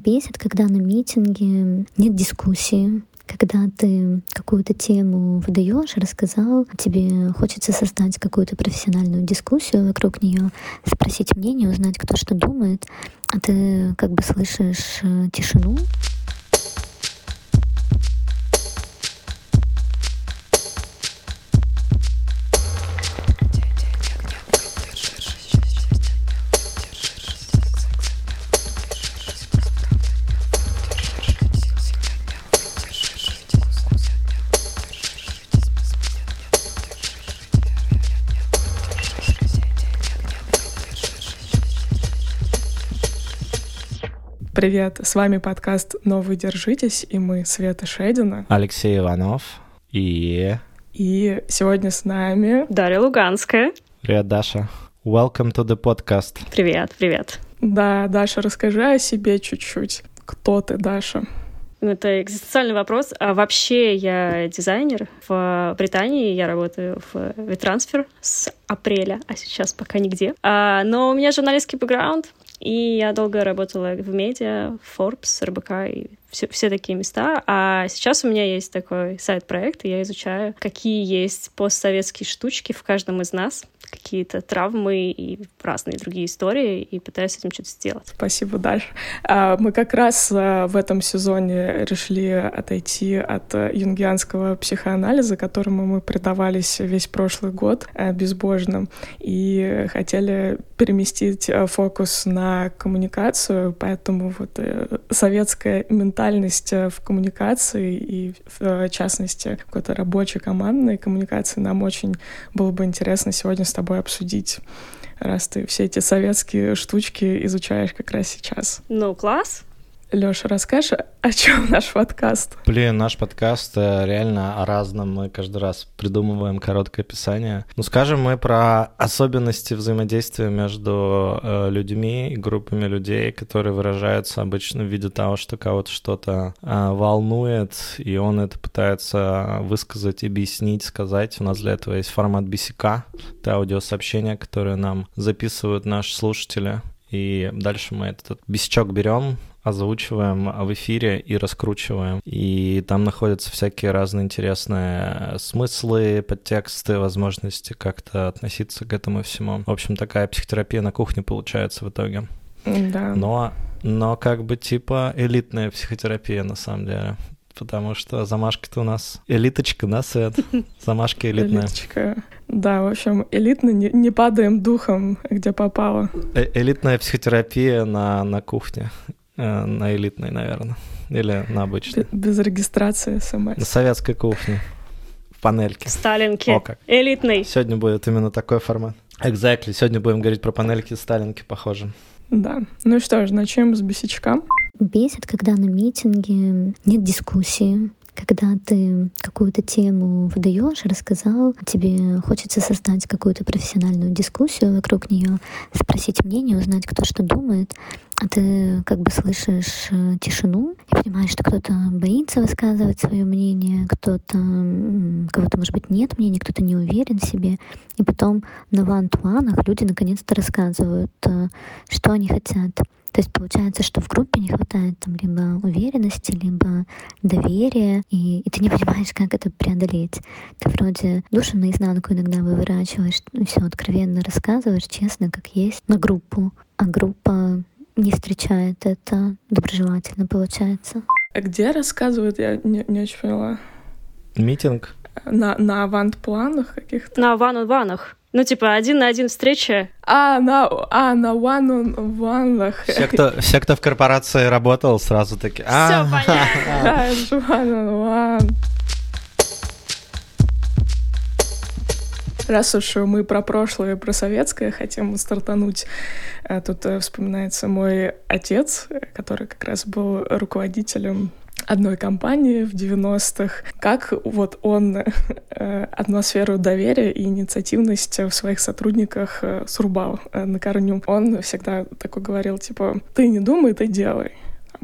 Бесит, когда на митинге нет дискуссии, когда ты какую-то тему выдаешь, рассказал, тебе хочется создать какую-то профессиональную дискуссию вокруг нее, спросить мнение, узнать, кто что думает, а ты как бы слышишь э, тишину, Привет, с вами подкаст «Новый держитесь» и мы Света Шедина. Алексей Иванов и... И сегодня с нами... Дарья Луганская. Привет, Даша. Welcome to the podcast. Привет, привет. Да, Даша, расскажи о себе чуть-чуть. Кто ты, Даша? Ну, это экзистенциальный вопрос. А вообще я дизайнер. В Британии я работаю в Витрансфер с апреля, а сейчас пока нигде. А, но у меня журналистский бэкграунд. И я долго работала в медиа, Forbes, РБК и все, все такие места. А сейчас у меня есть такой сайт-проект, и я изучаю, какие есть постсоветские штучки в каждом из нас, какие-то травмы и разные другие истории, и пытаюсь с этим что-то сделать. Спасибо, Даша. А, мы как раз а, в этом сезоне решили отойти от э, юнгианского психоанализа, которому мы предавались весь прошлый год э, безбожно, и хотели переместить э, фокус на коммуникацию, поэтому вот советская ментальность в коммуникации и в частности какой-то рабочей командной коммуникации нам очень было бы интересно сегодня с тобой обсудить раз ты все эти советские штучки изучаешь как раз сейчас. Ну, класс. Леша, расскажешь, о чем наш подкаст? Блин, наш подкаст э, реально о разном. Мы каждый раз придумываем короткое описание. Ну, скажем мы про особенности взаимодействия между э, людьми и группами людей, которые выражаются обычно в виде того, что кого-то что-то э, волнует, и он это пытается высказать, объяснить, сказать. У нас для этого есть формат BCK, это аудиосообщения, которые нам записывают наши слушатели. И дальше мы этот бесячок берем, озвучиваем в эфире и раскручиваем. И там находятся всякие разные интересные смыслы, подтексты, возможности как-то относиться к этому всему. В общем, такая психотерапия на кухне получается в итоге. Да. Но, но как бы типа элитная психотерапия на самом деле. Потому что замашка-то у нас элиточка, да, Свет? Замашка элитная. Элиточка. Да, в общем, элитно не, не падаем духом, где попало. Э элитная психотерапия на, на кухне. Э, на элитной, наверное. Или на обычной. Без регистрации смс. На советской кухне. В панельке. Сталинки. О, как. Элитный. Сегодня будет именно такой формат. Exactly. Сегодня будем говорить про панельки Сталинки, похоже. Да. Ну что ж, начнем с бесячка. Бесит, когда на митинге нет дискуссии, когда ты какую-то тему выдаешь, рассказал, тебе хочется создать какую-то профессиональную дискуссию вокруг нее, спросить мнение, узнать, кто что думает, ты как бы слышишь э, тишину и понимаешь, что кто-то боится высказывать свое мнение, кто-то, кого-то, может быть, нет мнения, кто-то не уверен в себе. И потом на ван-туанах люди наконец-то рассказывают, э, что они хотят. То есть получается, что в группе не хватает там либо уверенности, либо доверия, и, и ты не понимаешь, как это преодолеть. Ты вроде душу наизнанку иногда выворачиваешь, все откровенно рассказываешь, честно, как есть, на группу. А группа не встречает это доброжелательно, получается. А где рассказывают, я не, не очень поняла. Митинг? На, на авант-планах каких-то? На аван-ванах. Ну, типа, один на один встреча. А, на, а, на one on one. Все кто, все, кто в корпорации работал, сразу таки. А, Все понятно. Да, one on one. Раз уж мы про прошлое, про советское хотим стартануть, э, тут э, вспоминается мой отец, который как раз был руководителем одной компании в 90-х, как вот он э, атмосферу доверия и инициативность в своих сотрудниках срубал на корню. Он всегда такой говорил, типа, ты не думай, ты делай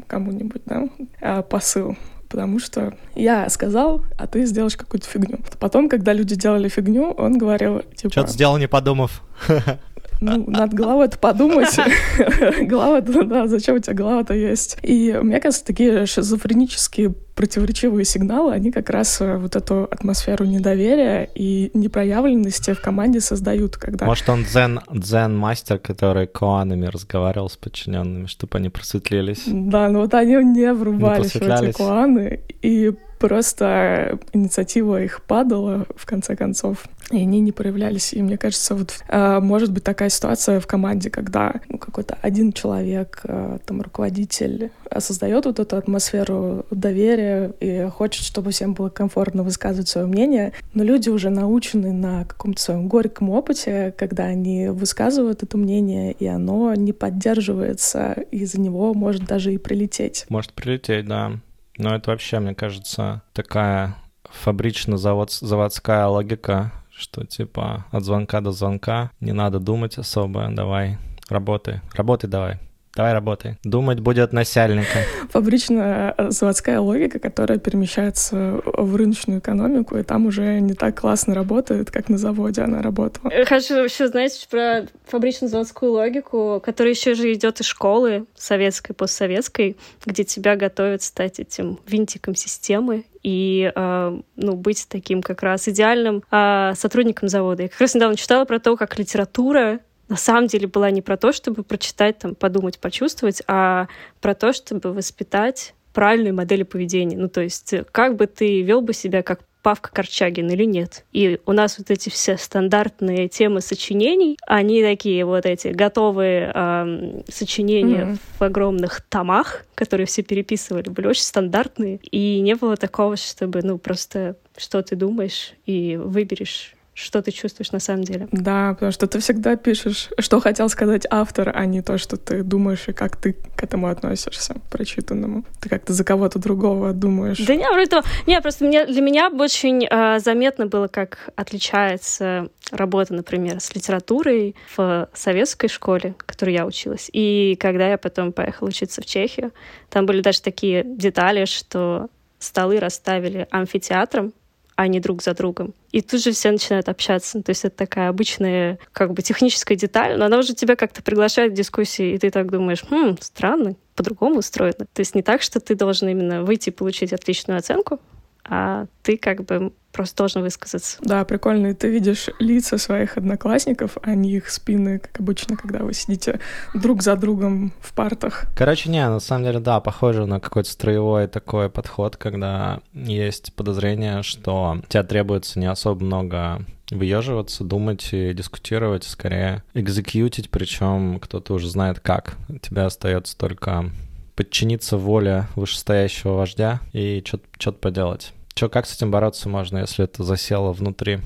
кому-нибудь, да, посыл потому что я сказал, а ты сделаешь какую-то фигню. Потом, когда люди делали фигню, он говорил, типа... Что-то сделал, не подумав. ну, надо головой-то подумать. Голова, да, зачем у тебя голова-то есть? И мне кажется, такие шизофренические противоречивые сигналы, они как раз э, вот эту атмосферу недоверия и непроявленности в команде создают, когда... Может, он дзен, дзен-мастер, который коанами разговаривал с подчиненными, чтобы они просветлелись. Да, но вот они не врубались не в эти коаны, и просто инициатива их падала, в конце концов, и они не проявлялись. И мне кажется, вот э, может быть такая ситуация в команде, когда ну, какой-то один человек, э, там, руководитель, создает вот эту атмосферу доверия и хочет, чтобы всем было комфортно высказывать свое мнение, но люди уже научены на каком-то своем горьком опыте, когда они высказывают это мнение, и оно не поддерживается, из-за него может даже и прилететь. Может прилететь, да. Но это вообще, мне кажется, такая фабрично-заводская логика, что типа от звонка до звонка не надо думать особо, давай, работай, работай давай. Давай работай. Думать будет начальника. Фабричная э, заводская логика, которая перемещается в рыночную экономику, и там уже не так классно работает, как на заводе она работала. Э, хочу еще, знаете, про фабрично-заводскую логику, которая еще же идет из школы советской, постсоветской, где тебя готовят стать этим винтиком системы и э, ну, быть таким как раз идеальным э, сотрудником завода. Я как раз недавно читала про то, как литература на самом деле была не про то, чтобы прочитать, там, подумать, почувствовать, а про то, чтобы воспитать правильные модели поведения. Ну, то есть, как бы ты вел бы себя как Павка Корчагин или нет. И у нас вот эти все стандартные темы сочинений, они такие вот эти готовые э, сочинения mm-hmm. в огромных томах, которые все переписывали, были очень стандартные. И не было такого, чтобы, ну, просто что ты думаешь и выберешь что ты чувствуешь на самом деле. Да, потому что ты всегда пишешь, что хотел сказать автор, а не то, что ты думаешь и как ты к этому относишься, прочитанному. Ты как-то за кого-то другого думаешь. Да не, вроде того. Не, просто мне, для меня очень э, заметно было, как отличается работа, например, с литературой в советской школе, в которой я училась. И когда я потом поехала учиться в Чехию, там были даже такие детали, что столы расставили амфитеатром, а не друг за другом. И тут же все начинают общаться. То есть это такая обычная как бы техническая деталь, но она уже тебя как-то приглашает в дискуссии, и ты так думаешь, хм, странно, по-другому устроено. То есть не так, что ты должен именно выйти и получить отличную оценку, а ты как бы просто должен высказаться. Да, прикольно. И ты видишь лица своих одноклассников, а не их спины, как обычно, когда вы сидите друг за другом в партах. Короче, не, на самом деле, да, похоже на какой-то строевой такой подход, когда есть подозрение, что тебе требуется не особо много выеживаться, думать и дискутировать, скорее экзекьютить, причем кто-то уже знает как. Тебе остается только подчиниться воле вышестоящего вождя и что-то поделать. Что, как с этим бороться можно, если это засело внутри?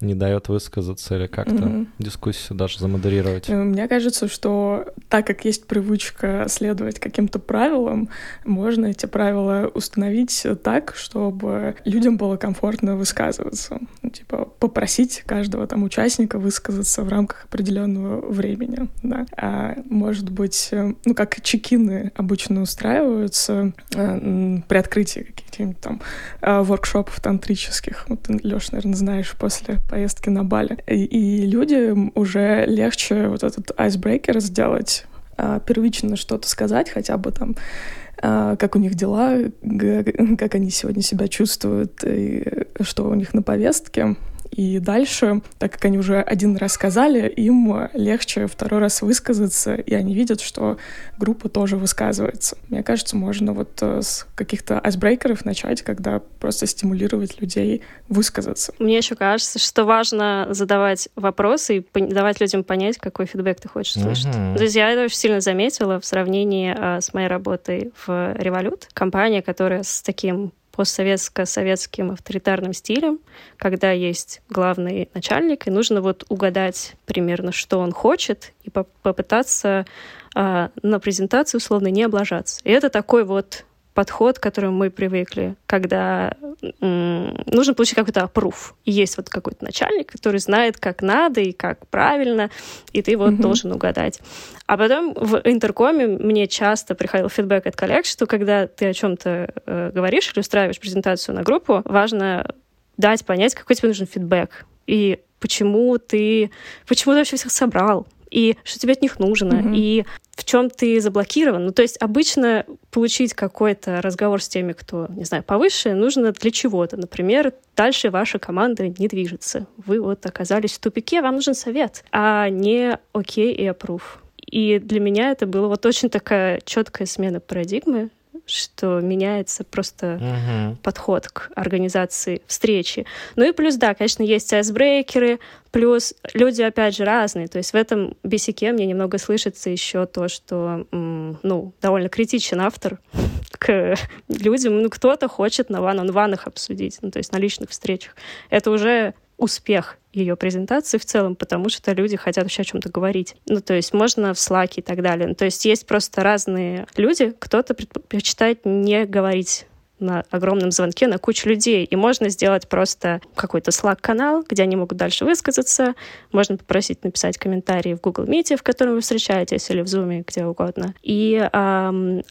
Не дает высказаться или как-то mm-hmm. дискуссию даже замодерировать. Э, мне кажется, что так как есть привычка следовать каким-то правилам, можно эти правила установить так, чтобы людям было комфортно высказываться. Ну, типа попросить каждого там участника высказаться в рамках определенного времени. Да. А может быть, э, ну как чекины обычно устраиваются э, при открытии каких-нибудь там воркшопов тантрических. Вот ты, Лёш, наверное, знаешь, после поездки на Бали. И, и людям уже легче вот этот айсбрейкер сделать, а, первично что-то сказать, хотя бы там а, как у них дела, как они сегодня себя чувствуют, и что у них на повестке. И дальше, так как они уже один раз сказали, им легче второй раз высказаться, и они видят, что группа тоже высказывается. Мне кажется, можно вот э, с каких-то айсбрейкеров начать, когда просто стимулировать людей высказаться. Мне еще кажется, что важно задавать вопросы и давать людям понять, какой фидбэк ты хочешь слышать. Mm-hmm. То есть я это очень сильно заметила в сравнении а, с моей работой в Револют. Компания, которая с таким постсоветско-советским авторитарным стилем, когда есть главный начальник, и нужно вот угадать примерно, что он хочет, и по попытаться э, на презентации условно не облажаться. И это такой вот подход, к которому мы привыкли, когда нужно получить какой-то опруф. И есть вот какой-то начальник, который знает, как надо и как правильно, и ты вот mm-hmm. должен угадать. А потом в интеркоме мне часто приходил фидбэк от коллег, что когда ты о чем-то э, говоришь или устраиваешь презентацию на группу, важно дать понять, какой тебе нужен фидбэк. И почему ты, почему ты вообще всех собрал, и что тебе от них нужно, mm-hmm. и в чем ты заблокирован. Ну, то есть обычно получить какой-то разговор с теми, кто, не знаю, повыше, нужно для чего-то. Например, дальше ваша команда не движется. Вы вот оказались в тупике, вам нужен совет, а не окей и approve. И для меня это было вот очень такая четкая смена парадигмы, что меняется просто uh-huh. подход к организации встречи. Ну и плюс, да, конечно, есть айсбрейкеры, плюс люди, опять же, разные. То есть в этом бесике мне немного слышится еще то, что, ну, довольно критичен автор к людям. Ну, кто-то хочет на ван-он-ванах обсудить, ну, то есть на личных встречах. Это уже успех ее презентации в целом, потому что люди хотят вообще о чем-то говорить. Ну, то есть можно в слаке и так далее. Ну, то есть есть просто разные люди. Кто-то предпочитает не говорить на огромном звонке на кучу людей. И можно сделать просто какой-то Slack-канал, где они могут дальше высказаться. Можно попросить написать комментарии в Google Meet, в котором вы встречаетесь, или в Zoom, где угодно. И эм,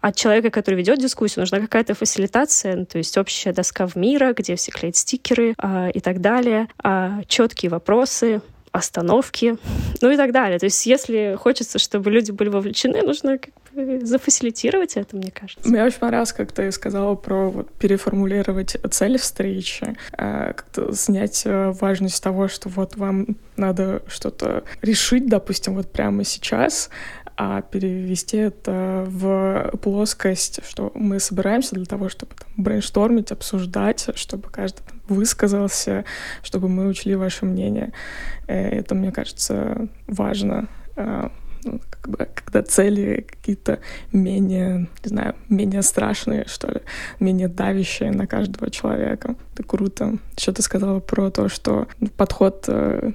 от человека, который ведет дискуссию, нужна какая-то фасилитация, ну, то есть общая доска в мира, где все клеят стикеры а, и так далее, а, четкие вопросы, остановки, ну и так далее. То есть если хочется, чтобы люди были вовлечены, нужно как бы зафасилитировать это, мне кажется. Мне очень понравилось, как ты сказала про вот, переформулировать цели встречи, э, как-то снять э, важность того, что вот вам надо что-то решить, допустим, вот прямо сейчас, а перевести это в плоскость, что мы собираемся для того, чтобы там, брейнштормить, обсуждать, чтобы каждый там, высказался, чтобы мы учли ваше мнение. Э, это, мне кажется, важно а, ну, как бы, когда цели какие-то менее, не знаю, менее страшные, что ли, менее давящие на каждого человека. Круто. Еще ты сказала про то, что подход э,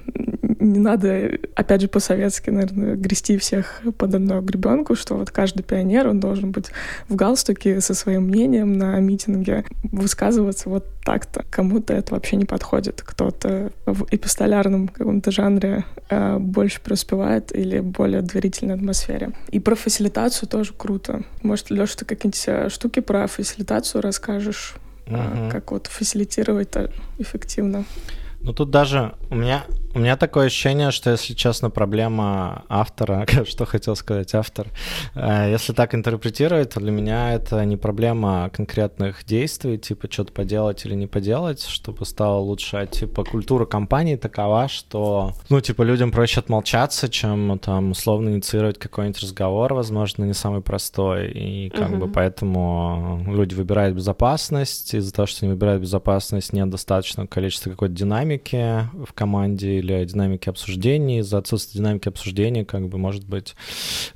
не надо, опять же, по-советски, наверное, грести всех под одну гребенку, что вот каждый пионер, он должен быть в галстуке со своим мнением на митинге, высказываться вот так-то. Кому-то это вообще не подходит. Кто-то в эпистолярном каком-то жанре э, больше преуспевает или более доверительной атмосфере. И про фасилитацию тоже круто. Может, Леша, ты какие-нибудь э, штуки про фасилитацию расскажешь? Uh-huh. Как вот фасилитировать эффективно? Ну тут даже у меня у меня такое ощущение, что, если честно, проблема автора, что хотел сказать автор, э, если так интерпретировать, то для меня это не проблема конкретных действий, типа что-то поделать или не поделать, чтобы стало лучше, а типа культура компании такова, что, ну, типа людям проще отмолчаться, чем там условно инициировать какой-нибудь разговор, возможно, не самый простой, и как uh-huh. бы поэтому люди выбирают безопасность, из-за того, что они выбирают безопасность, нет достаточного количества какой-то динамики в команде или динамики обсуждений. Из-за отсутствия динамики обсуждений, как бы, может быть,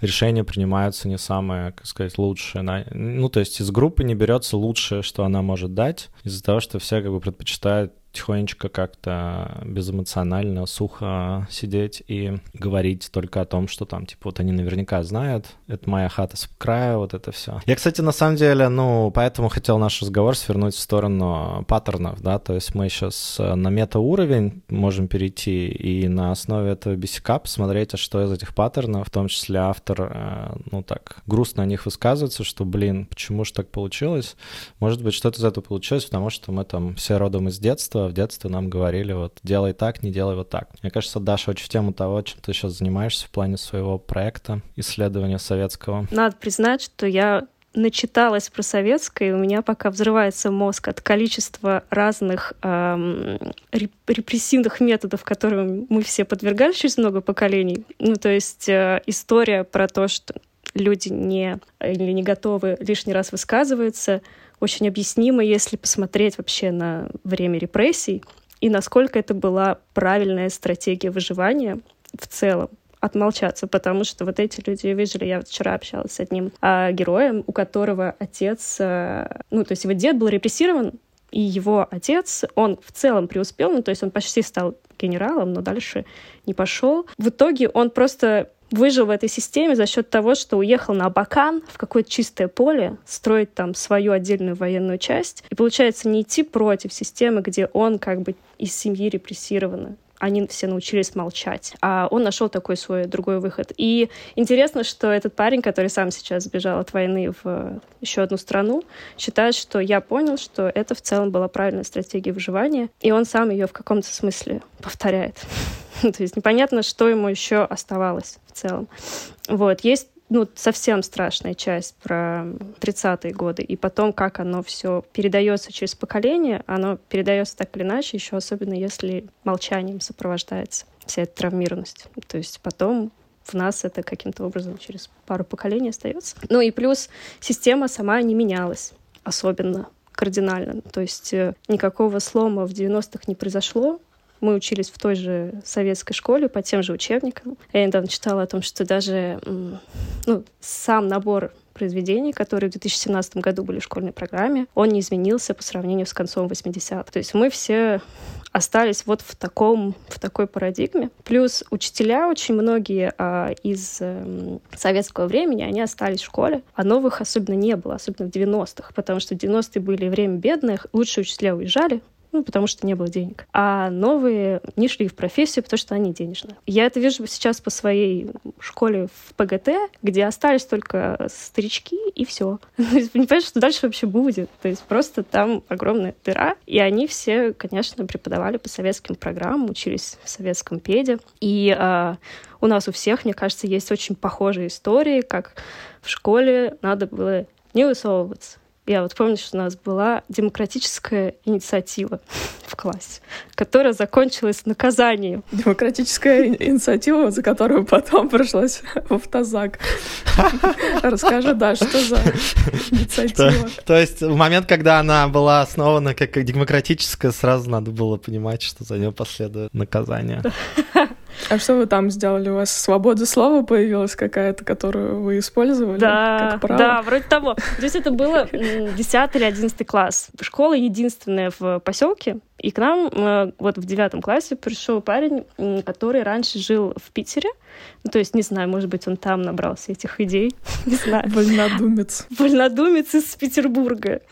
решения принимаются не самые, как сказать, лучшие. Ну, то есть из группы не берется лучшее, что она может дать, из-за того, что все как бы предпочитают тихонечко как-то безэмоционально, сухо сидеть и говорить только о том, что там, типа, вот они наверняка знают, это моя хата с края, вот это все. Я, кстати, на самом деле, ну, поэтому хотел наш разговор свернуть в сторону паттернов, да, то есть мы сейчас э, на мета-уровень можем перейти и на основе этого бисика посмотреть, а что из этих паттернов, в том числе автор, э, ну, так, грустно о них высказывается, что, блин, почему же так получилось? Может быть, что-то из этого получилось, потому что мы там все родом из детства, в детстве нам говорили, вот, делай так, не делай вот так. Мне кажется, Даша, очень в тему того, чем ты сейчас занимаешься в плане своего проекта исследования советского. Надо признать, что я начиталась про советское, и у меня пока взрывается мозг от количества разных эм, репрессивных методов, которым мы все подвергались через много поколений. Ну, то есть э, история про то, что люди не или не готовы лишний раз высказываться, очень объяснимо, если посмотреть вообще на время репрессий и насколько это была правильная стратегия выживания в целом отмолчаться, потому что вот эти люди выжили. Я вот вчера общалась с одним а, героем, у которого отец, а, ну, то есть его дед был репрессирован, и его отец, он в целом преуспел, ну, то есть он почти стал генералом, но дальше не пошел. В итоге он просто выжил в этой системе за счет того, что уехал на Абакан в какое-то чистое поле, строить там свою отдельную военную часть. И получается не идти против системы, где он как бы из семьи репрессированный они все научились молчать. А он нашел такой свой другой выход. И интересно, что этот парень, который сам сейчас сбежал от войны в еще одну страну, считает, что я понял, что это в целом была правильная стратегия выживания, и он сам ее в каком-то смысле повторяет. То есть непонятно, что ему еще оставалось в целом. Вот. Есть ну, совсем страшная часть про 30-е годы. И потом, как оно все передается через поколение, оно передается так или иначе, еще особенно если молчанием сопровождается вся эта травмированность. То есть потом в нас это каким-то образом через пару поколений остается. Ну и плюс система сама не менялась особенно кардинально. То есть э, никакого слома в 90-х не произошло, мы учились в той же советской школе по тем же учебникам. Я недавно читала о том, что даже ну, сам набор произведений, которые в 2017 году были в школьной программе, он не изменился по сравнению с концом 80-х. То есть мы все остались вот в таком в такой парадигме. Плюс учителя очень многие а, из а, советского времени они остались в школе, а новых особенно не было, особенно в 90-х, потому что 90-е были время бедных, лучшие учителя уезжали, ну, потому что не было денег. А новые не шли в профессию, потому что они денежные. Я это вижу сейчас по своей школе в ПГТ, где остались только старички, и все. Не понимаешь, что дальше вообще будет. То есть просто там огромная дыра, и они все, конечно, преподавали по советским программам, учились в советском педе. И а, у нас у всех, мне кажется, есть очень похожие истории, как в школе надо было не высовываться, я вот помню, что у нас была демократическая инициатива в классе, которая закончилась наказанием. Демократическая инициатива, за которую потом пришлось в автозак. Расскажи, да, что за инициатива? То есть в момент, когда она была основана как демократическая, сразу надо было понимать, что за нее последует наказание. А что вы там сделали? У вас свобода слова появилась какая-то, которую вы использовали? Да, да, вроде того. То есть это было 10 или 11 класс. Школа единственная в поселке, и к нам э, вот в девятом классе пришел парень, который раньше жил в Питере. Ну, то есть, не знаю, может быть, он там набрался этих идей. Не знаю. Вольнодумец. Вольнодумец из Петербурга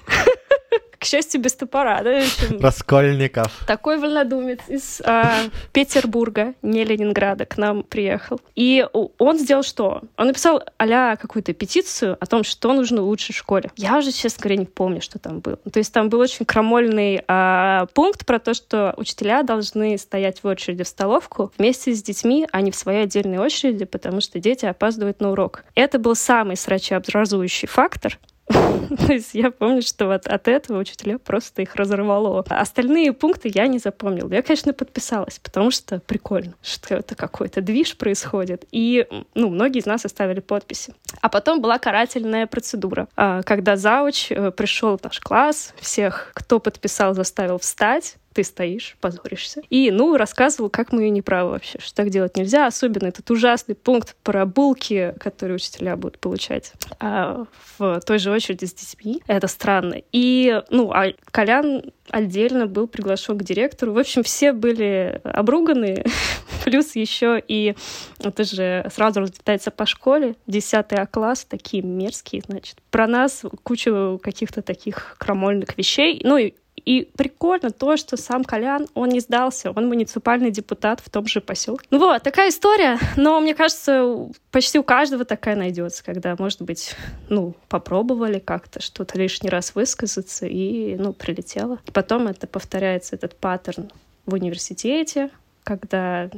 к счастью, без топора. Да, Раскольников. Такой вольнодумец из а, Петербурга, не Ленинграда, к нам приехал. И он сделал что? Он написал а какую-то петицию о том, что нужно лучше в школе. Я уже, честно говоря, не помню, что там было. То есть там был очень крамольный а, пункт про то, что учителя должны стоять в очереди в столовку вместе с детьми, а не в своей отдельной очереди, потому что дети опаздывают на урок. Это был самый срачеобразующий фактор, то есть я помню, что вот от этого учителя просто их разорвало. А остальные пункты я не запомнила. Я, конечно, подписалась, потому что прикольно, что это какой-то движ происходит. И, ну, многие из нас оставили подписи. А потом была карательная процедура, а, когда зауч э, пришел в наш класс, всех, кто подписал, заставил встать, ты стоишь, позоришься. И, ну, рассказывал, как мы не правы вообще, что так делать нельзя. Особенно этот ужасный пункт про булки, которые учителя будут получать а, в той же очереди с детьми. Это странно. И, ну, а Колян отдельно был приглашен к директору. В общем, все были обруганы. Плюс еще и это же сразу разлетается по школе. Десятый А класс, такие мерзкие, значит. Про нас кучу каких-то таких крамольных вещей. Ну и и прикольно то, что сам Колян, он не сдался, он муниципальный депутат в том же поселке. Ну вот, такая история, но мне кажется, почти у каждого такая найдется, когда, может быть, ну, попробовали как-то что-то лишний раз высказаться и, ну, прилетело. Потом это повторяется, этот паттерн в университете, когда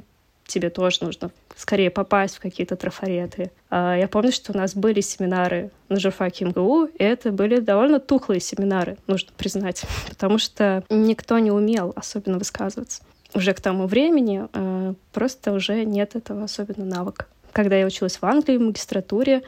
тебе тоже нужно скорее попасть в какие-то трафареты. А, я помню, что у нас были семинары на журфаке МГУ, и это были довольно тухлые семинары, нужно признать, потому что никто не умел особенно высказываться. Уже к тому времени а, просто уже нет этого особенно навыка. Когда я училась в Англии в магистратуре,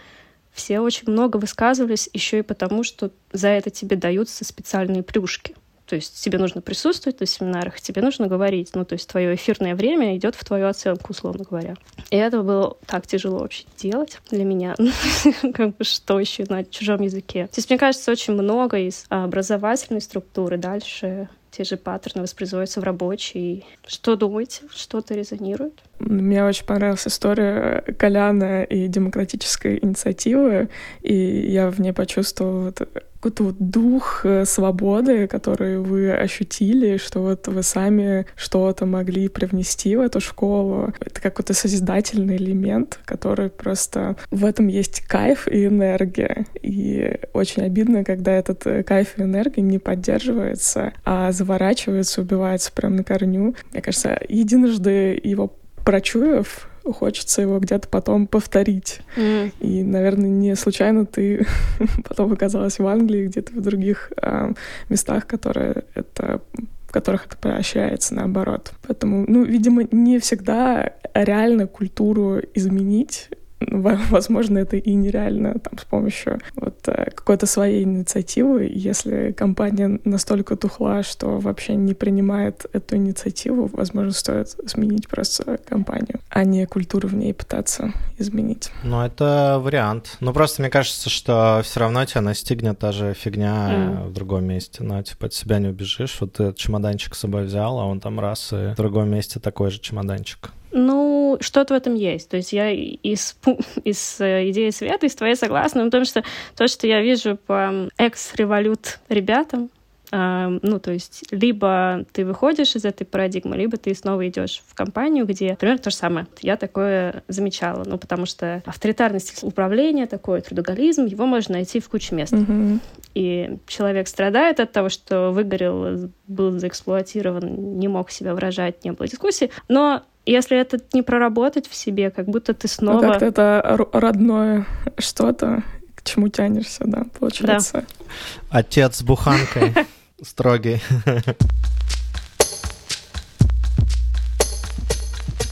все очень много высказывались еще и потому, что за это тебе даются специальные плюшки — то есть тебе нужно присутствовать на семинарах, тебе нужно говорить. Ну, то есть твое эфирное время идет в твою оценку, условно говоря. И это было так тяжело вообще делать для меня. как бы что еще на чужом языке. То есть мне кажется, очень много из образовательной структуры дальше те же паттерны воспроизводятся в рабочей. Что думаете? Что-то резонирует? Мне очень понравилась история Коляна и демократической инициативы, и я в ней почувствовала какой-то вот дух э, свободы, который вы ощутили, что вот вы сами что-то могли привнести в эту школу. Это какой-то созидательный элемент, который просто... В этом есть кайф и энергия. И очень обидно, когда этот э, кайф и энергия не поддерживается, а заворачивается, убивается прямо на корню. Мне кажется, единожды его прочуяв, хочется его где-то потом повторить. Mm. И, наверное, не случайно ты потом оказалась в Англии, где-то в других э, местах, которые это в которых это поощряется наоборот. Поэтому, ну, видимо, не всегда реально культуру изменить возможно, это и нереально там, с помощью вот э, какой-то своей инициативы. Если компания настолько тухла, что вообще не принимает эту инициативу, возможно, стоит сменить просто компанию, а не культуру в ней пытаться изменить. Ну, это вариант. Ну, просто мне кажется, что все равно тебя настигнет та же фигня mm. в другом месте. Ну, типа, от себя не убежишь. Вот ты этот чемоданчик с собой взял, а он там раз, и в другом месте такой же чемоданчик. Ну, что-то в этом есть. То есть я из, из э, идеи света, из твоей согласна, потому что то, что я вижу по экс-револют ребятам, Uh, ну, то есть, либо ты выходишь из этой парадигмы, либо ты снова идешь в компанию, где, например, то же самое. Я такое замечала, ну, потому что авторитарность управления, такой трудоголизм, его можно найти в куче мест. Mm-hmm. И человек страдает от того, что выгорел, был заэксплуатирован, не мог себя выражать, не было дискуссии, но если это не проработать в себе, как будто ты снова... Ну, как-то это родное что-то, к чему тянешься, да, получается. Да. Отец с буханкой строгий.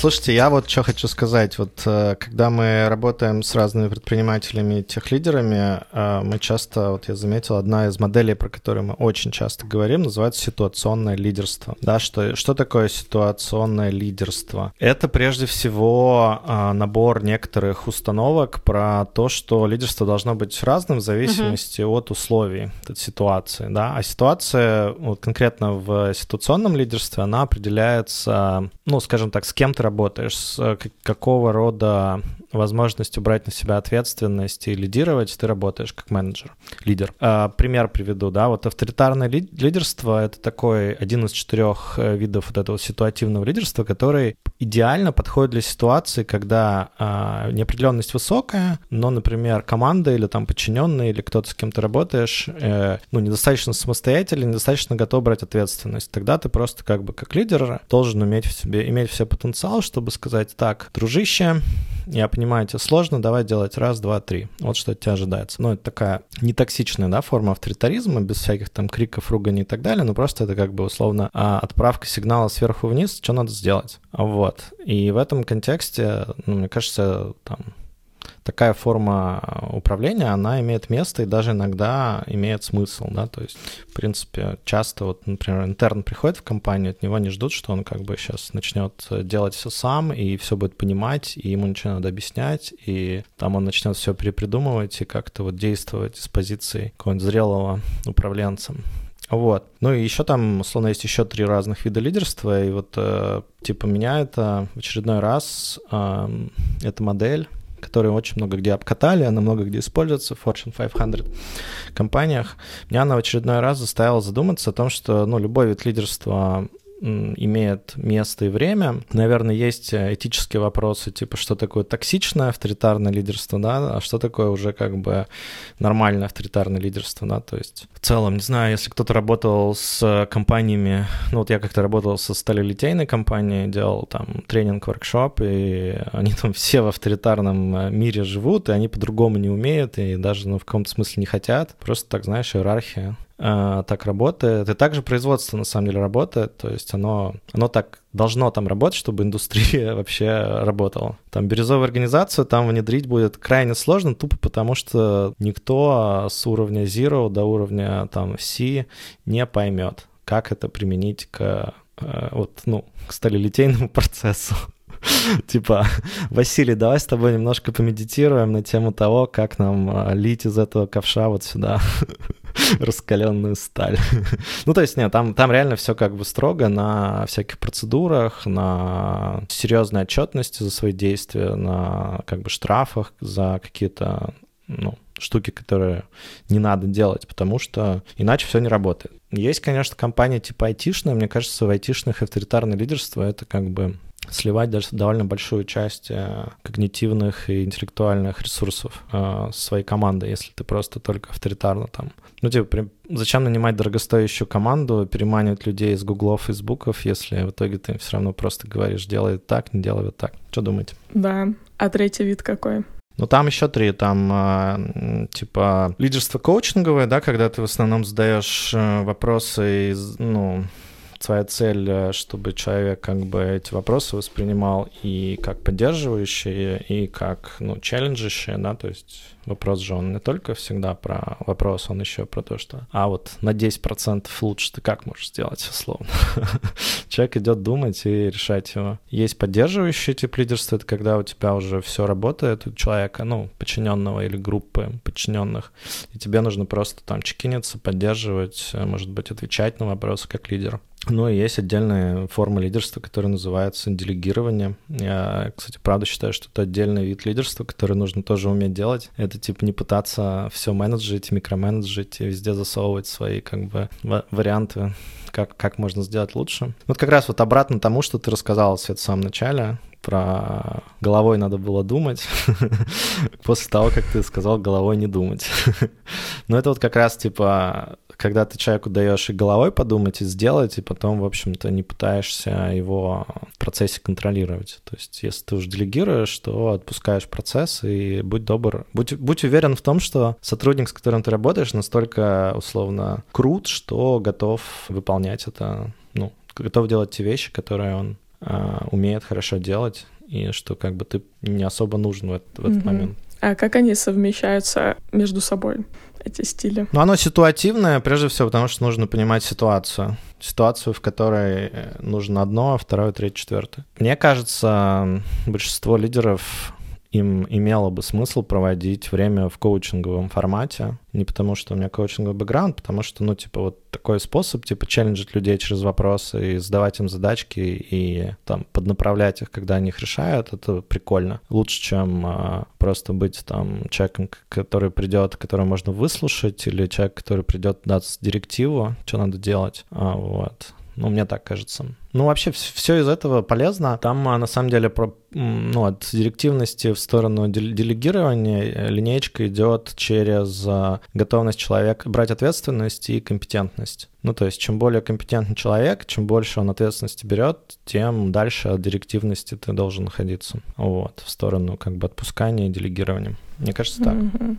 Слушайте, я вот что хочу сказать. Вот э, когда мы работаем с разными предпринимателями и техлидерами, э, мы часто, вот я заметил, одна из моделей, про которую мы очень часто говорим, называется ситуационное лидерство. Да, что, что такое ситуационное лидерство? Это прежде всего э, набор некоторых установок про то, что лидерство должно быть разным в зависимости uh-huh. от условий, от ситуации. Да? А ситуация, вот конкретно в ситуационном лидерстве, она определяется, ну, скажем так, с кем ты работаешь, с э, какого рода возможностью брать на себя ответственность и лидировать, ты работаешь как менеджер, лидер. А, пример приведу, да, вот авторитарное лидерство — это такой один из четырех э, видов вот этого ситуативного лидерства, который идеально подходит для ситуации, когда а, неопределенность высокая, но, например, команда или там подчиненные или кто-то с кем ты работаешь, э, ну, недостаточно самостоятельно, недостаточно готов брать ответственность. Тогда ты просто как бы как лидер должен уметь в себе, иметь все потенциал, чтобы сказать, так, дружище, я понимаю, тебе сложно, давай делать раз, два, три. Вот что от тебя ожидается. Ну, это такая нетоксичная, да, форма авторитаризма, без всяких там криков, ругани и так далее, но просто это как бы условно а, отправка сигнала сверху вниз, что надо сделать. Вот. И в этом контексте, ну, мне кажется, там такая форма управления, она имеет место и даже иногда имеет смысл, да, то есть, в принципе, часто вот, например, интерн приходит в компанию, от него не ждут, что он как бы сейчас начнет делать все сам и все будет понимать, и ему ничего надо объяснять, и там он начнет все перепридумывать и как-то вот действовать с позиции какого-нибудь зрелого управленца. Вот. Ну и еще там, условно, есть еще три разных вида лидерства, и вот э, типа меня это в очередной раз э, эта модель которые очень много где обкатали, она много где используется в Fortune 500 компаниях, меня она в очередной раз заставила задуматься о том, что ну, любой вид лидерства имеет место и время. Наверное, есть э, этические вопросы, типа, что такое токсичное авторитарное лидерство, да, а что такое уже как бы нормальное авторитарное лидерство, да, то есть в целом, не знаю, если кто-то работал с компаниями, ну вот я как-то работал со сталелитейной компанией, делал там тренинг-воркшоп, и они там все в авторитарном э, мире живут, и они по-другому не умеют, и даже, ну, в каком-то смысле не хотят, просто так, знаешь, иерархия так работает. И также производство, на самом деле, работает. То есть оно, оно так должно там работать, чтобы индустрия вообще работала. Там бирюзовую организацию там внедрить будет крайне сложно, тупо потому что никто с уровня Zero до уровня там C не поймет, как это применить к э, вот, ну, к сталелитейному процессу. Типа, Василий, давай с тобой немножко помедитируем на тему того, как нам э, лить из этого ковша вот сюда раскаленную сталь. ну, то есть, нет, там, там реально все как бы строго на всяких процедурах, на серьезной отчетности за свои действия, на как бы штрафах за какие-то ну, штуки, которые не надо делать, потому что иначе все не работает. Есть, конечно, компания типа айтишная, мне кажется, в айтишных авторитарное лидерство — это как бы сливать даже довольно большую часть э, когнитивных и интеллектуальных ресурсов э, своей команды, если ты просто только авторитарно там. Ну, типа, при... зачем нанимать дорогостоящую команду, переманивать людей из гуглов, фейсбуков, если в итоге ты все равно просто говоришь, делай так, не делай вот так. Что думаете? Да. А третий вид какой? Ну, там еще три. Там, э, типа, лидерство коучинговое, да, когда ты в основном задаешь э, вопросы, из, ну, твоя цель, э, чтобы человек как бы эти вопросы воспринимал и как поддерживающие, и как, ну, челленджищие, да, то есть вопрос же он не только всегда про вопрос, он еще про то, что, а вот на 10% лучше ты как можешь сделать, условно. Человек идет думать и решать его. Есть поддерживающий тип лидерства, это когда у тебя уже все работает у человека, ну, подчиненного или группы подчиненных, и тебе нужно просто там чекиниться, поддерживать, э, может быть, отвечать на вопросы как лидер. И есть отдельная форма лидерства, которая называется делегирование. Я, кстати, правда считаю, что это отдельный вид лидерства, который нужно тоже уметь делать. Это типа не пытаться все менеджить, микроменеджить и везде засовывать свои как бы варианты, как, как можно сделать лучше. Вот как раз вот обратно тому, что ты рассказал, Свет, в самом начале, про головой надо было думать, после того, как ты сказал головой не думать. Но это вот как раз типа когда ты человеку даешь и головой подумать, и сделать, и потом, в общем-то, не пытаешься его в процессе контролировать. То есть, если ты уже делегируешь, то отпускаешь процесс и будь добр. Будь, будь уверен в том, что сотрудник, с которым ты работаешь, настолько условно крут, что готов выполнять это, ну, готов делать те вещи, которые он э, умеет хорошо делать, и что как бы ты не особо нужен в, этот, в этот mm-hmm. момент. А как они совмещаются между собой? эти стили? Ну, оно ситуативное, прежде всего, потому что нужно понимать ситуацию. Ситуацию, в которой э, нужно одно, а второе, третье, четвертое. Мне кажется, большинство лидеров им имело бы смысл проводить время в коучинговом формате. Не потому, что у меня коучинговый бэкграунд, потому что, ну, типа, вот такой способ, типа, челленджить людей через вопросы и задавать им задачки и там поднаправлять их, когда они их решают, это прикольно. Лучше, чем а, просто быть там человеком, который придет, которого можно выслушать, или человек, который придет даст директиву, что надо делать. А, вот. Ну, мне так кажется. Ну, вообще, все из этого полезно. Там, а, на самом деле, про, ну, от директивности в сторону делегирования э, линейка идет через а, готовность человека брать ответственность и компетентность. Ну, то есть, чем более компетентный человек, чем больше он ответственности берет, тем дальше от директивности ты должен находиться. Вот, в сторону как бы отпускания и делегирования. Мне кажется, так. Mm-hmm.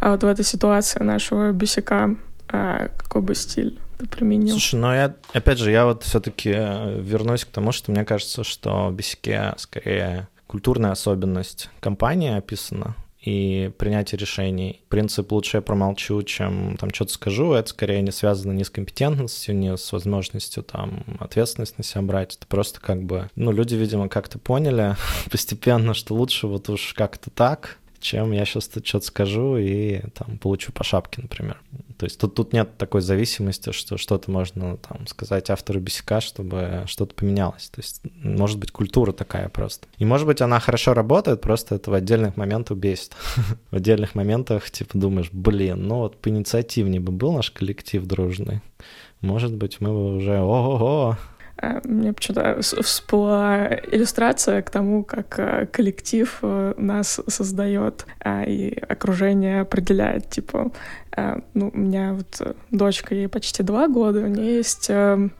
А вот в этой ситуации нашего бесяка а какой бы стиль применил? Слушай, ну я, опять же, я вот все-таки э, вернусь к тому, что мне кажется, что в бисике скорее культурная особенность компании описана, и принятие решений. Принцип «лучше я промолчу, чем там что-то скажу» — это скорее не связано ни с компетентностью, ни с возможностью там ответственность на себя брать. Это просто как бы... Ну, люди, видимо, как-то поняли постепенно, что лучше вот уж как-то так, чем я сейчас что-то скажу и там получу по шапке, например. То есть тут, тут нет такой зависимости, что что-то можно там сказать автору бисика, чтобы что-то поменялось. То есть может быть культура такая просто. И может быть она хорошо работает, просто это в отдельных моментах бесит. В отдельных моментах типа думаешь, блин, ну вот поинициативнее бы был наш коллектив дружный. Может быть мы бы уже ого-го, мне почему-то всплыла иллюстрация к тому, как э, коллектив э, нас создает и окружение определяет. Типа, ну, у меня вот дочка, ей почти два года, у нее есть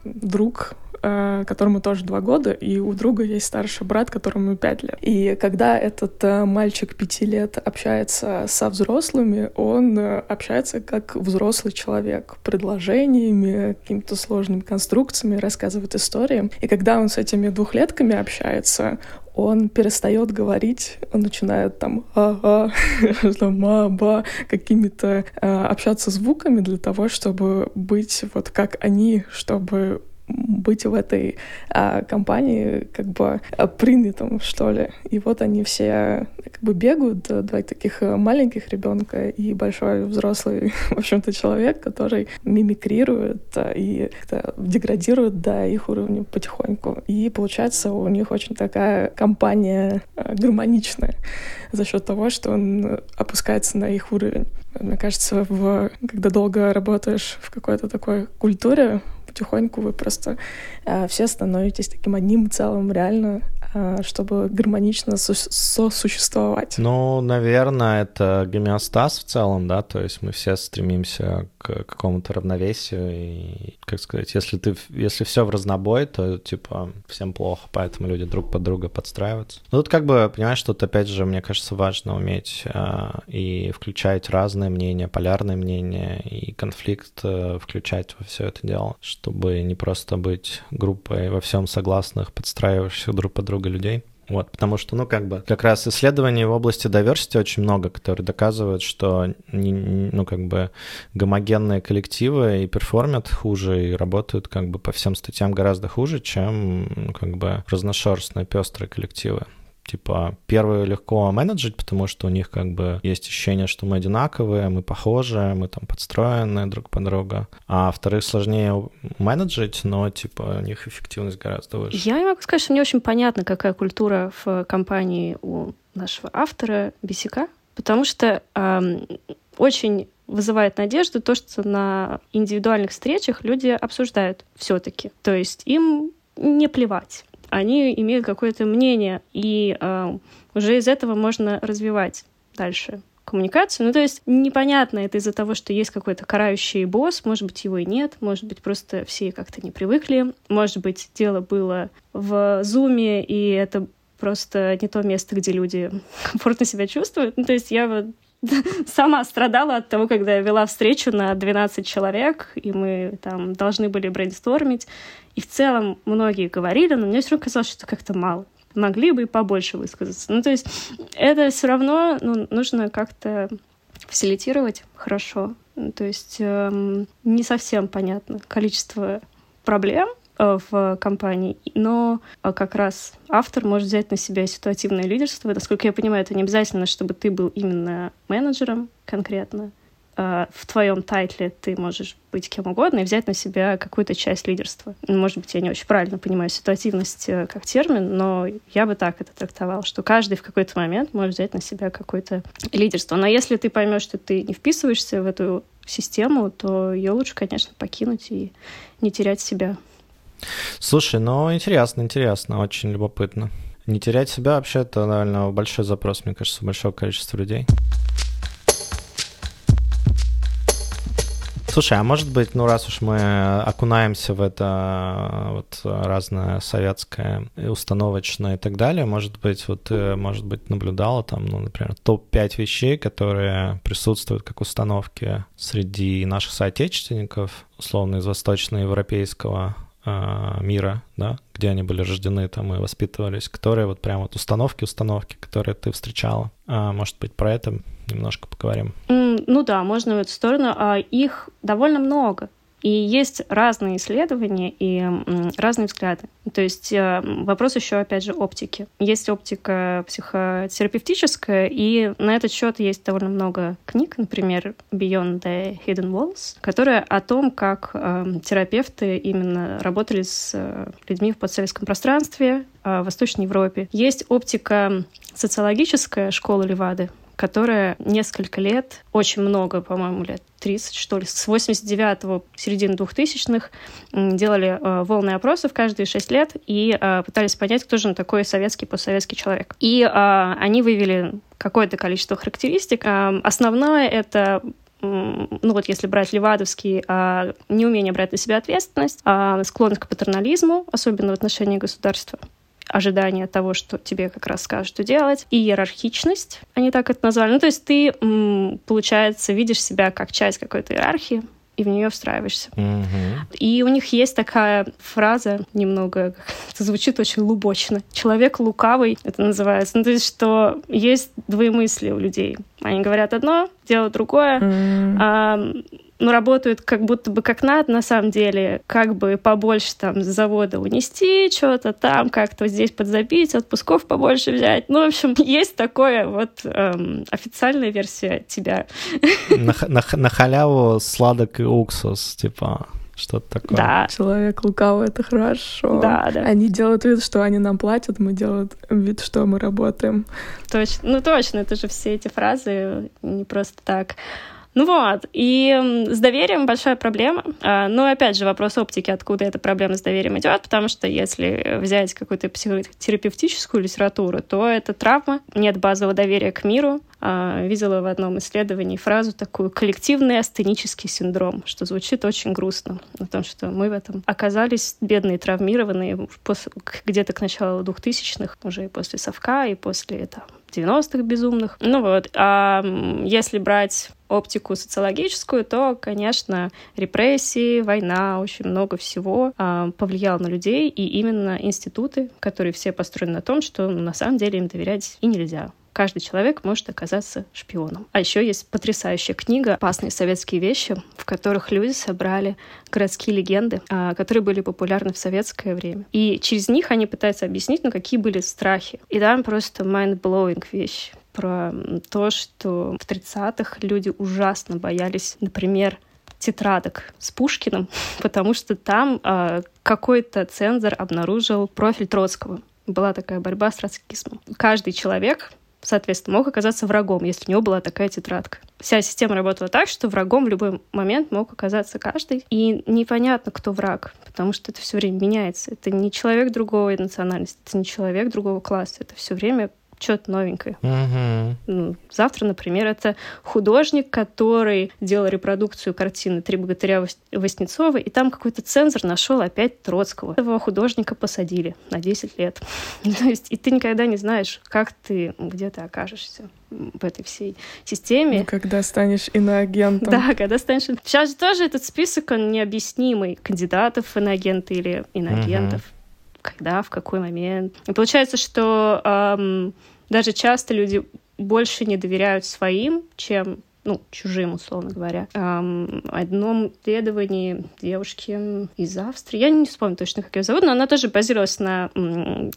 друг Э, которому тоже два года, и у друга есть старший брат, которому пять лет. И когда этот э, мальчик пяти лет общается со взрослыми, он э, общается как взрослый человек, предложениями, какими-то сложными конструкциями, рассказывает истории. И когда он с этими двухлетками общается, он перестает говорить, он начинает там ага, маба, какими-то общаться звуками для того, чтобы быть вот как они, чтобы быть в этой а, компании как бы а, принятым, что ли. И вот они все как бы бегают, два таких маленьких ребенка и большой взрослый, в общем-то, человек, который мимикрирует а, и деградирует до их уровня потихоньку. И получается у них очень такая компания гармоничная за счет того, что он опускается на их уровень. Мне кажется, в, когда долго работаешь в какой-то такой культуре, потихоньку вы просто э, все становитесь таким одним целым реально чтобы гармонично сосуществовать? Ну, наверное, это гомеостаз в целом, да, то есть мы все стремимся к какому-то равновесию, и, как сказать, если ты, если все в разнобой, то, типа, всем плохо, поэтому люди друг под друга подстраиваются. Ну, тут как бы, понимаешь, тут, опять же, мне кажется, важно уметь э, и включать разные мнения, полярные мнения, и конфликт э, включать во все это дело, чтобы не просто быть группой во всем согласных, подстраивающихся друг под друга много людей. Вот, потому что, ну, как бы, как раз исследований в области diversity очень много, которые доказывают, что, ну, как бы, гомогенные коллективы и перформят хуже, и работают, как бы, по всем статьям гораздо хуже, чем, ну, как бы, разношерстные, пестрые коллективы типа, первые легко менеджить, потому что у них как бы есть ощущение, что мы одинаковые, мы похожи, мы там подстроены друг под друга. А вторых сложнее менеджить, но типа у них эффективность гораздо выше. Я не могу сказать, что мне очень понятно, какая культура в компании у нашего автора Бесика, потому что эм, очень вызывает надежду то, что на индивидуальных встречах люди обсуждают все-таки. То есть им не плевать они имеют какое-то мнение, и э, уже из этого можно развивать дальше коммуникацию. Ну, то есть непонятно, это из-за того, что есть какой-то карающий босс, может быть, его и нет, может быть, просто все как-то не привыкли, может быть, дело было в зуме, и это просто не то место, где люди комфортно себя чувствуют. Ну, то есть я вот сама страдала от того, когда я вела встречу на 12 человек, и мы там должны были брейнстормить. И в целом многие говорили, но мне все равно казалось, что как-то мало. Могли бы и побольше высказаться. Ну, то есть это все равно ну, нужно как-то фасилитировать хорошо. То есть эм, не совсем понятно количество проблем, в компании, но э, как раз автор может взять на себя ситуативное лидерство. Насколько я понимаю, это не обязательно, чтобы ты был именно менеджером конкретно. Э, в твоем тайтле ты можешь быть кем угодно и взять на себя какую-то часть лидерства. Может быть, я не очень правильно понимаю ситуативность как термин, но я бы так это трактовал, что каждый в какой-то момент может взять на себя какое-то лидерство. Но если ты поймешь, что ты не вписываешься в эту систему, то ее лучше, конечно, покинуть и не терять себя. Слушай, ну интересно, интересно, очень любопытно. Не терять себя вообще это, наверное, большой запрос, мне кажется, большого количества людей. Слушай, а может быть, ну раз уж мы окунаемся в это вот разное советское, установочное и так далее, может быть, вот ты, может быть, наблюдала там, ну, например, топ-5 вещей, которые присутствуют как установки среди наших соотечественников, условно, из восточноевропейского мира, да, где они были рождены там и воспитывались, которые вот прям вот установки, установки, которые ты встречала. А, может быть, про это немножко поговорим? Mm, ну да, можно в эту сторону. А их довольно много. И есть разные исследования и разные взгляды. То есть э, вопрос еще, опять же, оптики. Есть оптика психотерапевтическая, и на этот счет есть довольно много книг, например, Beyond the Hidden Walls, которая о том, как э, терапевты именно работали с э, людьми в подсоветском пространстве, э, в Восточной Европе. Есть оптика социологическая школы Левады, которая несколько лет, очень много, по-моему, лет 30, что ли, с 89-го, середины 2000-х делали э, волны опросов каждые 6 лет и э, пытались понять, кто же он такой советский, постсоветский человек. И э, они выявили какое-то количество характеристик. Э, основное — это ну вот если брать Левадовский, а, неумение брать на себя ответственность, а, склонность к патернализму, особенно в отношении государства, ожидание того, что тебе как раз скажут, что делать, и иерархичность, они так это назвали. Ну, то есть ты, получается, видишь себя как часть какой-то иерархии, и в нее встраиваешься. Mm-hmm. И у них есть такая фраза немного, это звучит очень лубочно. Человек лукавый, это называется. Ну, то есть, что есть двоемыслие у людей. Они говорят одно, делают другое. Mm-hmm. А, ну, работают как будто бы как надо, на самом деле, как бы побольше там с завода унести что-то там, как-то здесь подзабить, отпусков побольше взять. Ну, в общем, есть такое вот эм, официальная версия тебя. На, на, на халяву сладок и уксус, типа что-то такое. Да. Человек лукавый — это хорошо. Да, да. Они делают вид, что они нам платят, мы делаем вид, что мы работаем. Точно. Ну, точно, это же все эти фразы не просто так. Ну вот, и с доверием большая проблема. А, но опять же вопрос оптики, откуда эта проблема с доверием идет, потому что если взять какую-то психотерапевтическую литературу, то это травма, нет базового доверия к миру. А, видела в одном исследовании фразу такую «коллективный астенический синдром», что звучит очень грустно, о том, что мы в этом оказались бедные, травмированные где-то к началу 2000-х, уже и после совка, и после там, 90-х безумных. Ну вот, а если брать оптику социологическую, то, конечно, репрессии, война, очень много всего а, повлиял на людей, и именно институты, которые все построены на том, что на самом деле им доверять и нельзя каждый человек может оказаться шпионом. А еще есть потрясающая книга «Опасные советские вещи», в которых люди собрали городские легенды, а, которые были популярны в советское время. И через них они пытаются объяснить, ну, какие были страхи. И там просто mind-blowing вещи про то, что в 30-х люди ужасно боялись, например, тетрадок с Пушкиным, потому что там э, какой-то цензор обнаружил профиль Троцкого. Была такая борьба с троцкизмом. Каждый человек соответственно, мог оказаться врагом, если у него была такая тетрадка. Вся система работала так, что врагом в любой момент мог оказаться каждый. И непонятно, кто враг, потому что это все время меняется. Это не человек другой национальности, это не человек другого класса. Это все время что-то новенькое. Угу. завтра, например, это художник, который делал репродукцию картины «Три богатыря Васнецова», и там какой-то цензор нашел опять Троцкого. Этого художника посадили на 10 лет. То есть, и ты никогда не знаешь, как ты, где ты окажешься в этой всей системе. Ну, когда станешь иноагентом. Да, когда станешь... Сейчас же тоже этот список, он необъяснимый. Кандидатов в иноагенты или иноагентов. Угу когда, в какой момент. И получается, что эм, даже часто люди больше не доверяют своим, чем ну, чужим, условно говоря. Эм, одном исследовании девушки из Австрии, я не вспомню точно, как ее зовут, но она тоже базировалась на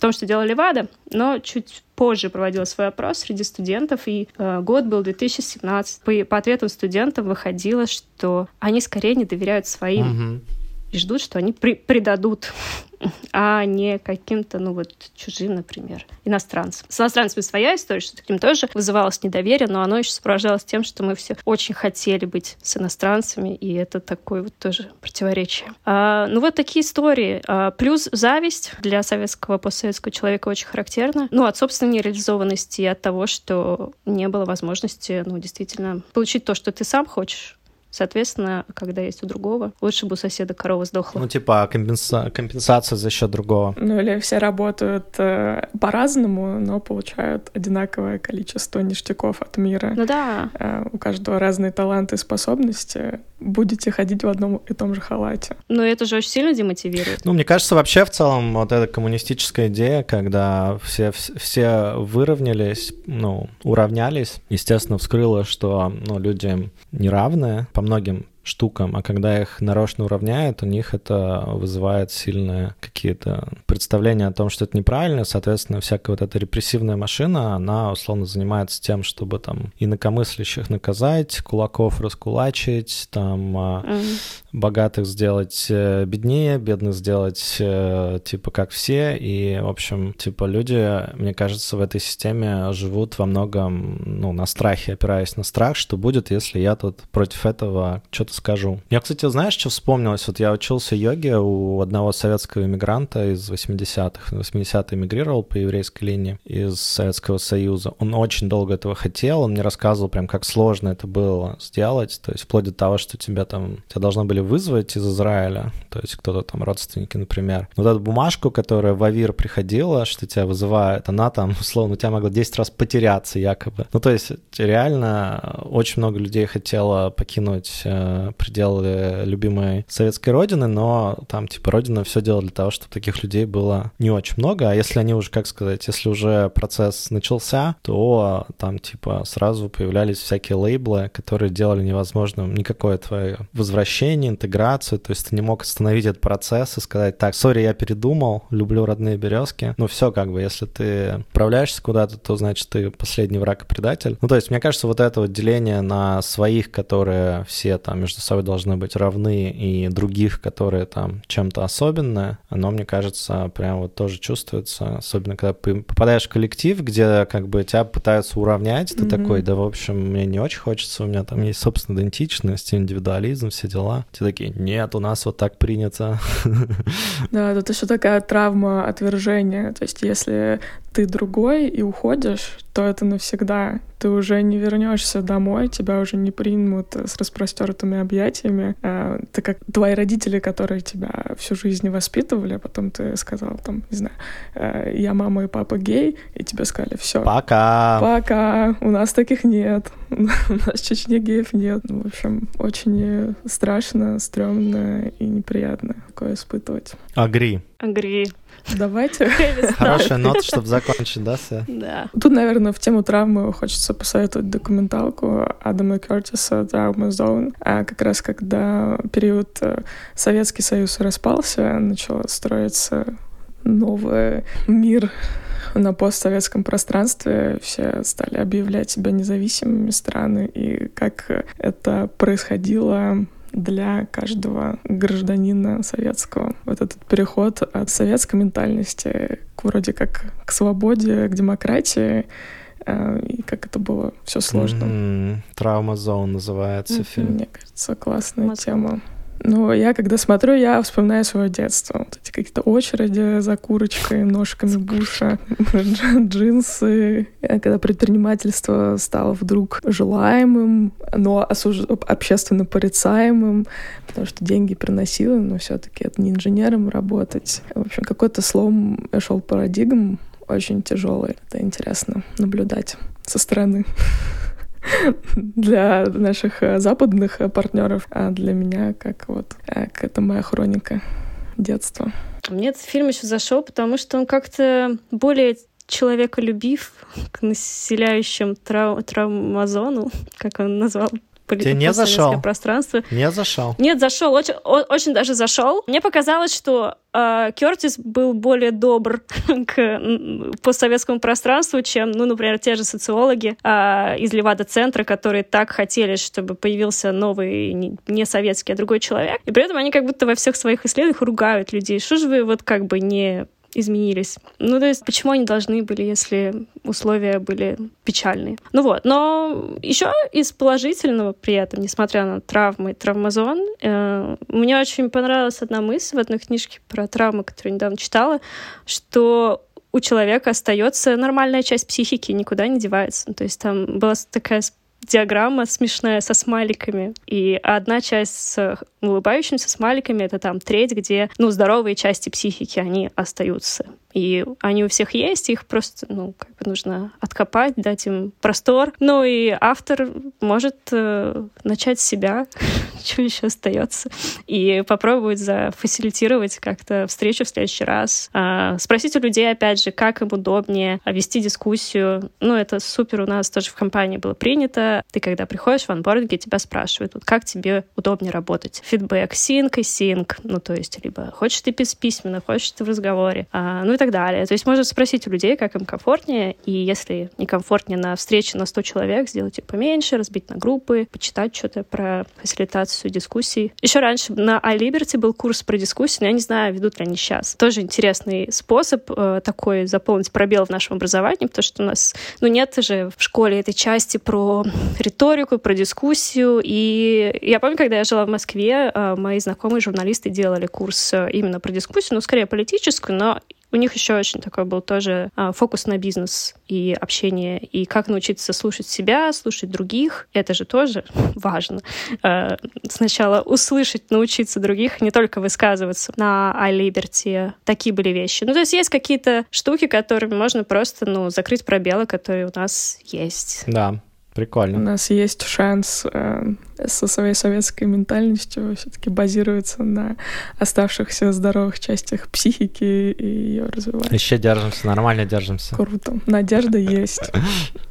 том, что делала Левада, но чуть позже проводила свой опрос среди студентов, и э, год был 2017. По, по ответам студентов выходило, что они скорее не доверяют своим. Mm-hmm и ждут, что они при предадут, а не каким-то, ну вот, чужим, например, иностранцам. С иностранцами своя история, что таким тоже вызывалось недоверие, но оно еще сопровождалось тем, что мы все очень хотели быть с иностранцами, и это такое вот тоже противоречие. А, ну вот такие истории. А, плюс зависть для советского, постсоветского человека очень характерна. Ну, от собственной нереализованности от того, что не было возможности, ну, действительно, получить то, что ты сам хочешь, Соответственно, когда есть у другого, лучше бы у соседа корова сдохла. Ну, типа компенса... компенсация за счет другого. Ну, или все работают э, по-разному, но получают одинаковое количество ништяков от мира. Ну да. Э, у каждого разные таланты и способности. Будете ходить в одном и том же халате. Ну, это же очень сильно демотивирует. Ну, мне кажется, вообще в целом вот эта коммунистическая идея, когда все, все выровнялись, ну, уравнялись, естественно, вскрыла, что ну, люди неравные, по многим штукам, а когда их нарочно уравняют, у них это вызывает сильные какие-то представления о том, что это неправильно, соответственно, всякая вот эта репрессивная машина, она условно занимается тем, чтобы там инакомыслящих наказать, кулаков раскулачить, там mm-hmm. богатых сделать э, беднее, бедных сделать э, типа как все, и, в общем, типа люди, мне кажется, в этой системе живут во многом, ну, на страхе, опираясь на страх, что будет, если я тут против этого что-то скажу. Я, кстати, знаешь, что вспомнилось? Вот я учился йоге у одного советского иммигранта из 80-х. 80-е эмигрировал по еврейской линии из Советского Союза. Он очень долго этого хотел, он мне рассказывал прям, как сложно это было сделать, то есть вплоть до того, что тебя там, тебя должны были вызвать из Израиля, то есть кто-то там, родственники, например. Вот эту бумажку, которая в Авир приходила, что тебя вызывает, она там, условно, у тебя могла 10 раз потеряться якобы. Ну, то есть реально очень много людей хотело покинуть э, пределы любимой советской родины, но там, типа, родина все делала для того, чтобы таких людей было не очень много, а если они уже, как сказать, если уже процесс начался, то там, типа, сразу появлялись всякие лейблы, которые делали невозможным никакое твое возвращение, интеграцию, то есть ты не мог остановить этот процесс и сказать, так, сори, я передумал, люблю родные березки, ну все, как бы, если ты отправляешься куда-то, то значит ты последний враг и предатель. Ну то есть, мне кажется, вот это вот деление на своих, которые все там между собой должны быть равны, и других, которые там чем-то особенное, оно, мне кажется, прям вот тоже чувствуется, особенно когда попадаешь в коллектив, где как бы тебя пытаются уравнять, ты mm-hmm. такой, да, в общем, мне не очень хочется, у меня там есть собственная идентичность, индивидуализм, все дела. Те такие, нет, у нас вот так принято. Да, тут еще такая травма отвержения, то есть если ты другой и уходишь, то это навсегда. Ты уже не вернешься домой, тебя уже не примут с распростертыми объятиями. А, ты как твои родители, которые тебя всю жизнь воспитывали, а потом ты сказал, там, не знаю, «Э, я мама и папа гей, и тебе сказали, все. Пока. Пока. У нас таких нет. У нас в Чечне геев нет. В общем, очень страшно, стрёмно и неприятно такое испытывать. Агри. Агри. Давайте. Хорошая нота, чтобы закончить, да, все? Да. Тут, наверное, в тему травмы хочется посоветовать документалку Адама Кертиса «Травма Zone». А как раз когда период э, Советский Союз распался, начал строиться новый мир на постсоветском пространстве все стали объявлять себя независимыми страны, и как это происходило для каждого гражданина советского. Вот этот переход от советской ментальности к вроде как к свободе, к демократии, э, и как это было все сложно. Mm-hmm. Травма зон называется mm-hmm. фильм. Мне кажется, классная Москва. тема. Но я, когда смотрю, я вспоминаю свое детство. Вот эти какие-то очереди за курочкой, ножками буша, джинсы. Когда предпринимательство стало вдруг желаемым, но осуж... общественно порицаемым, потому что деньги приносило, но все таки это не инженером работать. В общем, какой-то слом шел парадигм очень тяжелый. Это интересно наблюдать со стороны для наших э, западных э, партнеров, а для меня как вот как это моя хроника детства. Мне этот фильм еще зашел, потому что он как-то более человеколюбив к населяющим трау травмазону, как он назвал Тебе не зашел? пространство. Не зашел? Нет, зашел, очень, очень даже зашел. Мне показалось, что э, Кертис был более добр к постсоветскому пространству, чем, ну, например, те же социологи э, из Левада-центра, которые так хотели, чтобы появился новый не советский, а другой человек. И при этом они как будто во всех своих исследованиях ругают людей. Что же вы вот как бы не изменились. Ну, то есть, почему они должны были, если условия были печальные? Ну вот, но еще из положительного при этом, несмотря на травмы травмазон, э, мне очень понравилась одна мысль в одной книжке про травмы, которую недавно читала, что у человека остается нормальная часть психики, никуда не девается. То есть там была такая диаграмма смешная со смайликами. И одна часть с улыбающимися смайликами — это там треть, где, ну, здоровые части психики, они остаются. И они у всех есть, их просто, ну, как бы нужно откопать, дать им простор. Ну и автор может э, начать с себя, что еще остается, и попробовать зафасилитировать как-то встречу в следующий раз. А, спросить у людей, опять же, как им удобнее вести дискуссию. Ну, это супер у нас тоже в компании было принято. Ты, когда приходишь в анбординге, тебя спрашивают, вот как тебе удобнее работать. Фидбэк, синк и синк. Ну, то есть, либо хочешь ты письменно, хочешь ты в разговоре. А, ну так далее. То есть можно спросить у людей, как им комфортнее, и если некомфортнее на встрече на 100 человек, сделать ее поменьше, разбить на группы, почитать что-то про фасилитацию дискуссий. Еще раньше на iLiberty был курс про дискуссии, но я не знаю, ведут ли они сейчас. Тоже интересный способ э, такой заполнить пробел в нашем образовании, потому что у нас, ну, нет же в школе этой части про риторику, про дискуссию. И я помню, когда я жила в Москве, э, мои знакомые журналисты делали курс э, именно про дискуссию, ну, скорее политическую, но у них еще очень такой был тоже а, фокус на бизнес и общение, и как научиться слушать себя, слушать других. Это же тоже важно. А, сначала услышать, научиться других, не только высказываться на iLiberty. Такие были вещи. Ну, то есть есть какие-то штуки, которыми можно просто, ну, закрыть пробелы, которые у нас есть. Да, Прикольно. У нас есть шанс э, со своей советской ментальностью все-таки базироваться на оставшихся здоровых частях психики и ее развивать. Еще держимся, нормально держимся. Круто. Надежда есть.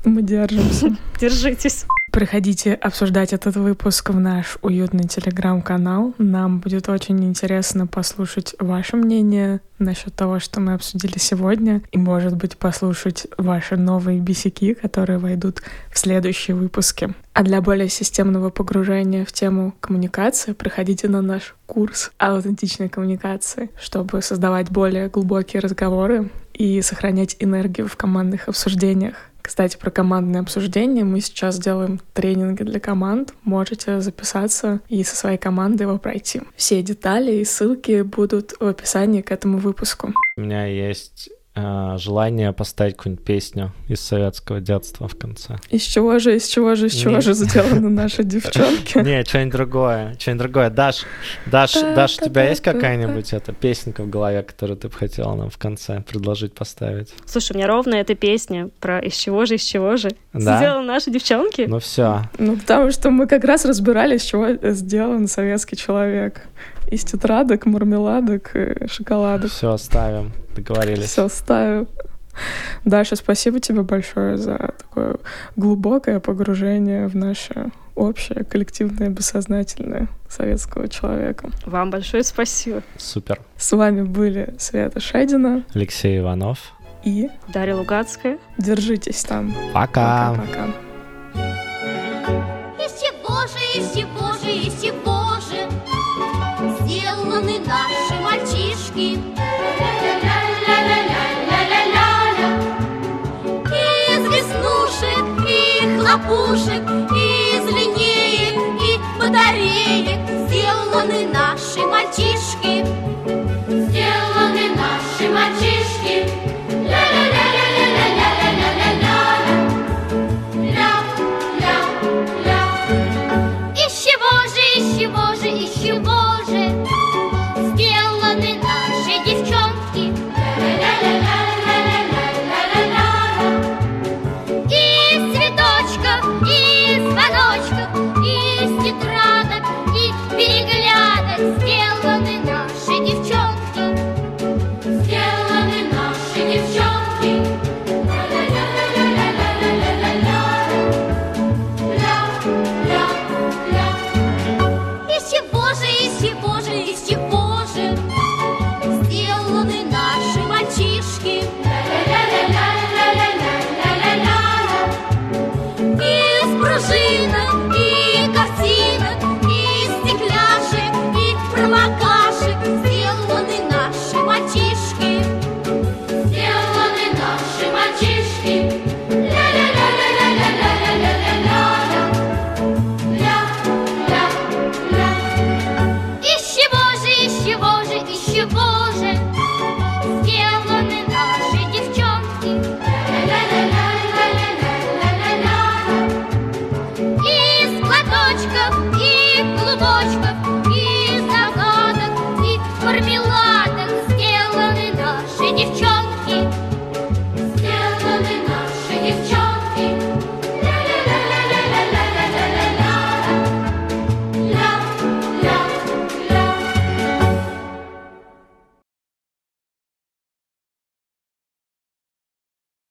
Мы держимся. Держитесь. Приходите обсуждать этот выпуск в наш уютный телеграм-канал. Нам будет очень интересно послушать ваше мнение насчет того, что мы обсудили сегодня, и, может быть, послушать ваши новые бисяки, которые войдут в следующие выпуски. А для более системного погружения в тему коммуникации приходите на наш курс аутентичной коммуникации, чтобы создавать более глубокие разговоры и сохранять энергию в командных обсуждениях. Кстати, про командные обсуждения. Мы сейчас делаем тренинги для команд. Можете записаться и со своей командой его пройти. Все детали и ссылки будут в описании к этому выпуску. У меня есть э, желание поставить какую-нибудь песню из советского детства в конце. Из чего же, из чего же, из чего же сделаны наши девчонки? Не, что-нибудь другое, что-нибудь другое. Даш, Даш, Даш, у тебя есть какая-нибудь эта песенка в голове, которую ты бы хотела нам в конце предложить поставить? Слушай, у меня ровно эта песня про из чего же, из чего же сделаны наши девчонки. Ну все, Ну, потому что мы как раз разбирали, из чего сделан советский человек. Из тетрадок, мармеладок, и шоколадок. все оставим, договорились. Все ставим. Даша, спасибо тебе большое за такое глубокое погружение в наше общее, коллективное, бессознательное советского человека. Вам большое спасибо. Супер. С вами были Света Шедина Алексей Иванов. и Дарья Лугацкая. держитесь там. Пока. Пока-пока. Из чего же, из чего uszek